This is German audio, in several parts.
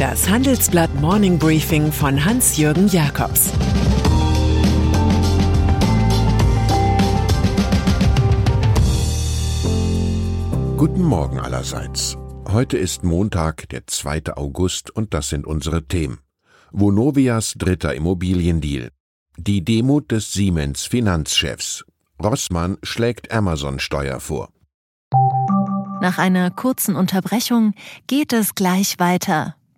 Das Handelsblatt Morning Briefing von Hans-Jürgen Jakobs Guten Morgen allerseits. Heute ist Montag, der 2. August, und das sind unsere Themen. Vonovias dritter Immobiliendeal. Die Demut des Siemens Finanzchefs. Rossmann schlägt Amazon-Steuer vor. Nach einer kurzen Unterbrechung geht es gleich weiter.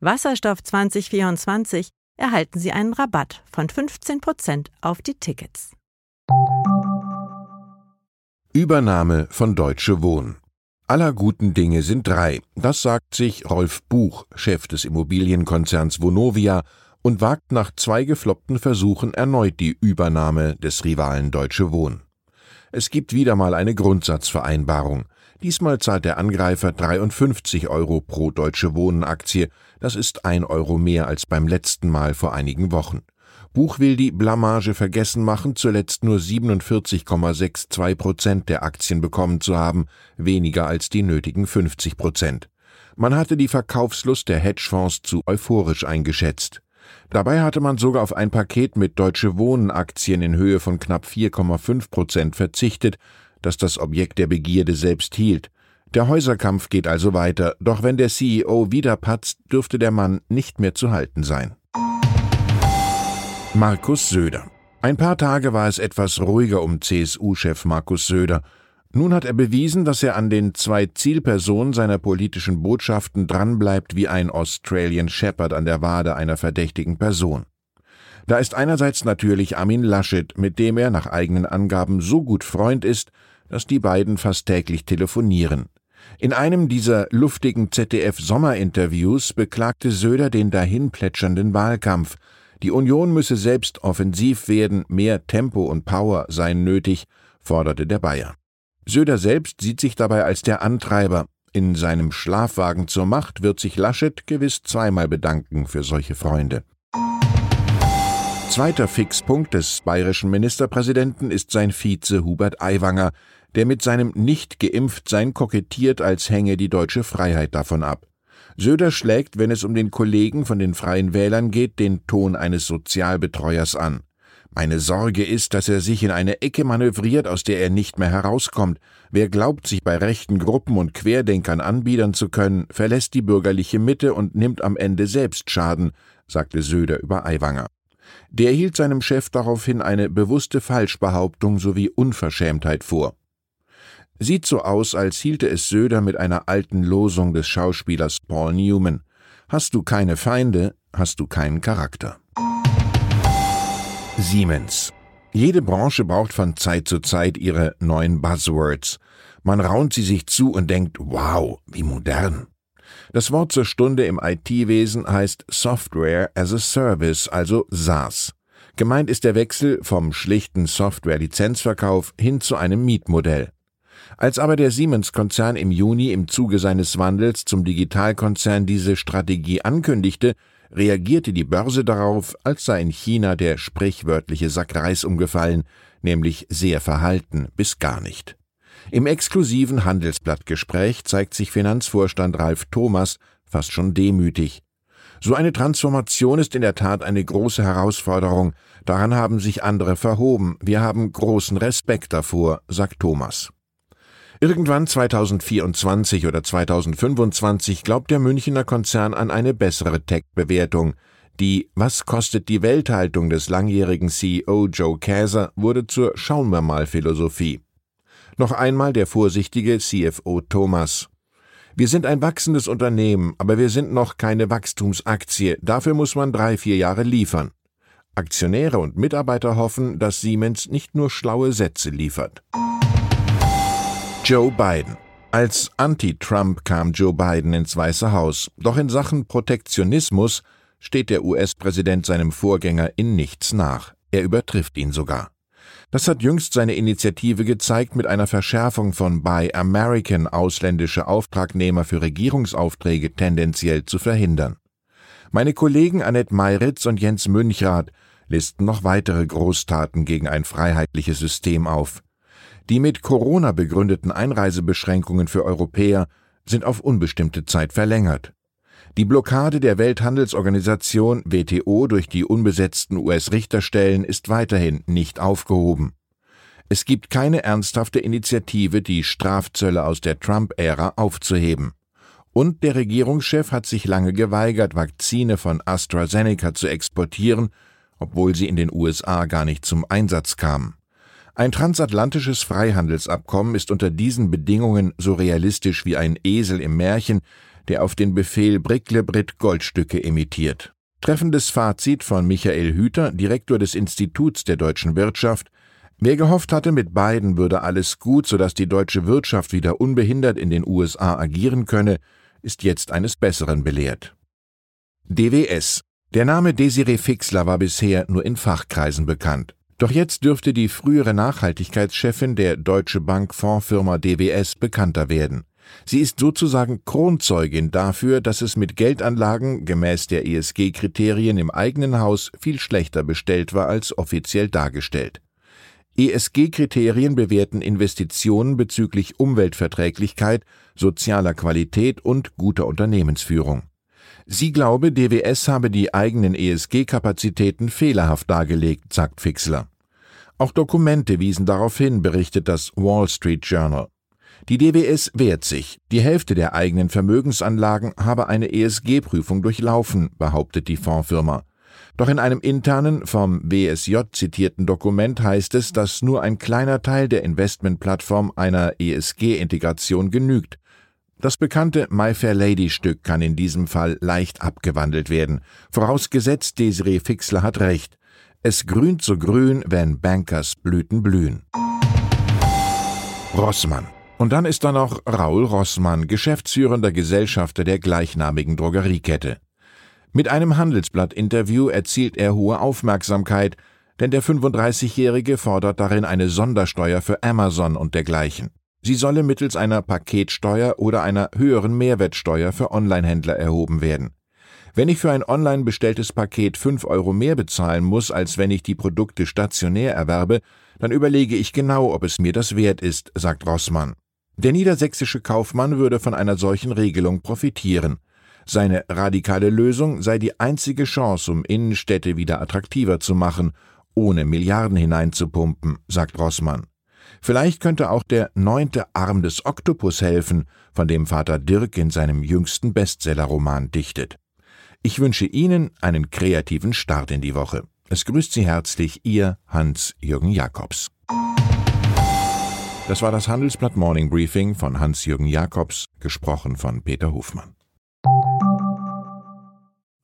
Wasserstoff 2024 erhalten Sie einen Rabatt von 15% auf die Tickets. Übernahme von Deutsche Wohnen. Aller guten Dinge sind drei. Das sagt sich Rolf Buch, Chef des Immobilienkonzerns Vonovia, und wagt nach zwei gefloppten Versuchen erneut die Übernahme des Rivalen Deutsche Wohnen. Es gibt wieder mal eine Grundsatzvereinbarung. Diesmal zahlt der Angreifer 53 Euro pro Deutsche Wohnen Aktie. Das ist ein Euro mehr als beim letzten Mal vor einigen Wochen. Buch will die Blamage vergessen machen, zuletzt nur 47,62 Prozent der Aktien bekommen zu haben, weniger als die nötigen 50 Prozent. Man hatte die Verkaufslust der Hedgefonds zu euphorisch eingeschätzt. Dabei hatte man sogar auf ein Paket mit Deutsche Wohnen Aktien in Höhe von knapp 4,5 Prozent verzichtet, das das Objekt der Begierde selbst hielt. Der Häuserkampf geht also weiter, doch wenn der CEO wieder patzt, dürfte der Mann nicht mehr zu halten sein. Markus Söder. Ein paar Tage war es etwas ruhiger um CSU-Chef Markus Söder. Nun hat er bewiesen, dass er an den zwei Zielpersonen seiner politischen Botschaften dranbleibt wie ein Australian Shepherd an der Wade einer verdächtigen Person. Da ist einerseits natürlich Armin Laschet, mit dem er nach eigenen Angaben so gut Freund ist, dass die beiden fast täglich telefonieren. In einem dieser luftigen ZDF-Sommerinterviews beklagte Söder den dahinplätschernden Wahlkampf. Die Union müsse selbst offensiv werden, mehr Tempo und Power seien nötig, forderte der Bayer. Söder selbst sieht sich dabei als der Antreiber. In seinem Schlafwagen zur Macht wird sich Laschet gewiss zweimal bedanken für solche Freunde. Zweiter Fixpunkt des bayerischen Ministerpräsidenten ist sein Vize Hubert Aiwanger, der mit seinem Nicht-Geimpft-Sein kokettiert, als hänge die deutsche Freiheit davon ab. Söder schlägt, wenn es um den Kollegen von den Freien Wählern geht, den Ton eines Sozialbetreuers an. Meine Sorge ist, dass er sich in eine Ecke manövriert, aus der er nicht mehr herauskommt. Wer glaubt, sich bei rechten Gruppen und Querdenkern anbiedern zu können, verlässt die bürgerliche Mitte und nimmt am Ende selbst Schaden, sagte Söder über Aiwanger. Der hielt seinem Chef daraufhin eine bewusste Falschbehauptung sowie Unverschämtheit vor. Sieht so aus, als hielte es Söder mit einer alten Losung des Schauspielers Paul Newman. Hast du keine Feinde, hast du keinen Charakter. Siemens. Jede Branche braucht von Zeit zu Zeit ihre neuen Buzzwords. Man raunt sie sich zu und denkt, wow, wie modern. Das Wort zur Stunde im IT-Wesen heißt Software as a Service, also SaaS. Gemeint ist der Wechsel vom schlichten Software-Lizenzverkauf hin zu einem Mietmodell. Als aber der Siemens-Konzern im Juni im Zuge seines Wandels zum Digitalkonzern diese Strategie ankündigte, reagierte die Börse darauf, als sei in China der sprichwörtliche Sack Reis umgefallen, nämlich sehr verhalten bis gar nicht. Im exklusiven Handelsblattgespräch zeigt sich Finanzvorstand Ralf Thomas fast schon demütig. So eine Transformation ist in der Tat eine große Herausforderung, daran haben sich andere verhoben, wir haben großen Respekt davor, sagt Thomas. Irgendwann 2024 oder 2025 glaubt der Münchner Konzern an eine bessere Tech-Bewertung. Die Was kostet die Welthaltung des langjährigen CEO Joe Käser wurde zur Schauen wir mal Philosophie. Noch einmal der vorsichtige CFO Thomas. Wir sind ein wachsendes Unternehmen, aber wir sind noch keine Wachstumsaktie. Dafür muss man drei, vier Jahre liefern. Aktionäre und Mitarbeiter hoffen, dass Siemens nicht nur schlaue Sätze liefert. Joe Biden. Als Anti-Trump kam Joe Biden ins Weiße Haus. Doch in Sachen Protektionismus steht der US-Präsident seinem Vorgänger in nichts nach. Er übertrifft ihn sogar. Das hat jüngst seine Initiative gezeigt mit einer Verschärfung von Buy American ausländische Auftragnehmer für Regierungsaufträge tendenziell zu verhindern. Meine Kollegen Annette Meiritz und Jens Münchrath listen noch weitere Großtaten gegen ein freiheitliches System auf. Die mit Corona begründeten Einreisebeschränkungen für Europäer sind auf unbestimmte Zeit verlängert. Die Blockade der Welthandelsorganisation WTO durch die unbesetzten US-Richterstellen ist weiterhin nicht aufgehoben. Es gibt keine ernsthafte Initiative, die Strafzölle aus der Trump-Ära aufzuheben. Und der Regierungschef hat sich lange geweigert, Vakzine von AstraZeneca zu exportieren, obwohl sie in den USA gar nicht zum Einsatz kamen. Ein transatlantisches Freihandelsabkommen ist unter diesen Bedingungen so realistisch wie ein Esel im Märchen, der auf den Befehl Bricklebrit Goldstücke imitiert. Treffendes Fazit von Michael Hüter, Direktor des Instituts der deutschen Wirtschaft. Wer gehofft hatte, mit beiden würde alles gut, sodass die deutsche Wirtschaft wieder unbehindert in den USA agieren könne, ist jetzt eines Besseren belehrt. DWS. Der Name Desiree Fixler war bisher nur in Fachkreisen bekannt. Doch jetzt dürfte die frühere Nachhaltigkeitschefin der Deutsche Bank Fondsfirma DWS bekannter werden. Sie ist sozusagen Kronzeugin dafür, dass es mit Geldanlagen gemäß der ESG-Kriterien im eigenen Haus viel schlechter bestellt war als offiziell dargestellt. ESG-Kriterien bewerten Investitionen bezüglich Umweltverträglichkeit, sozialer Qualität und guter Unternehmensführung. Sie glaube, DWS habe die eigenen ESG-Kapazitäten fehlerhaft dargelegt, sagt Fixler. Auch Dokumente wiesen darauf hin, berichtet das Wall Street Journal. Die DWS wehrt sich. Die Hälfte der eigenen Vermögensanlagen habe eine ESG-Prüfung durchlaufen, behauptet die Fondsfirma. Doch in einem internen, vom WSJ zitierten Dokument heißt es, dass nur ein kleiner Teil der Investmentplattform einer ESG-Integration genügt. Das bekannte My Fair Lady Stück kann in diesem Fall leicht abgewandelt werden. Vorausgesetzt, Desiree Fixler hat recht. Es grünt so grün, wenn Bankers Blüten blühen. Rossmann. Und dann ist da noch Raul Rossmann, geschäftsführender Gesellschafter der gleichnamigen Drogeriekette. Mit einem Handelsblatt-Interview erzielt er hohe Aufmerksamkeit, denn der 35-Jährige fordert darin eine Sondersteuer für Amazon und dergleichen. Sie solle mittels einer Paketsteuer oder einer höheren Mehrwertsteuer für Onlinehändler erhoben werden. Wenn ich für ein online bestelltes Paket 5 Euro mehr bezahlen muss, als wenn ich die Produkte stationär erwerbe, dann überlege ich genau, ob es mir das wert ist, sagt Rossmann. Der niedersächsische Kaufmann würde von einer solchen Regelung profitieren. Seine radikale Lösung sei die einzige Chance, um Innenstädte wieder attraktiver zu machen, ohne Milliarden hineinzupumpen, sagt Rossmann. Vielleicht könnte auch der neunte Arm des Oktopus helfen, von dem Vater Dirk in seinem jüngsten Bestsellerroman dichtet. Ich wünsche Ihnen einen kreativen Start in die Woche. Es grüßt Sie herzlich Ihr Hans-Jürgen Jakobs. Das war das Handelsblatt Morning Briefing von Hans-Jürgen Jakobs, gesprochen von Peter Hofmann.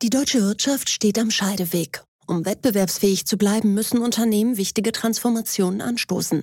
Die deutsche Wirtschaft steht am Scheideweg. Um wettbewerbsfähig zu bleiben, müssen Unternehmen wichtige Transformationen anstoßen.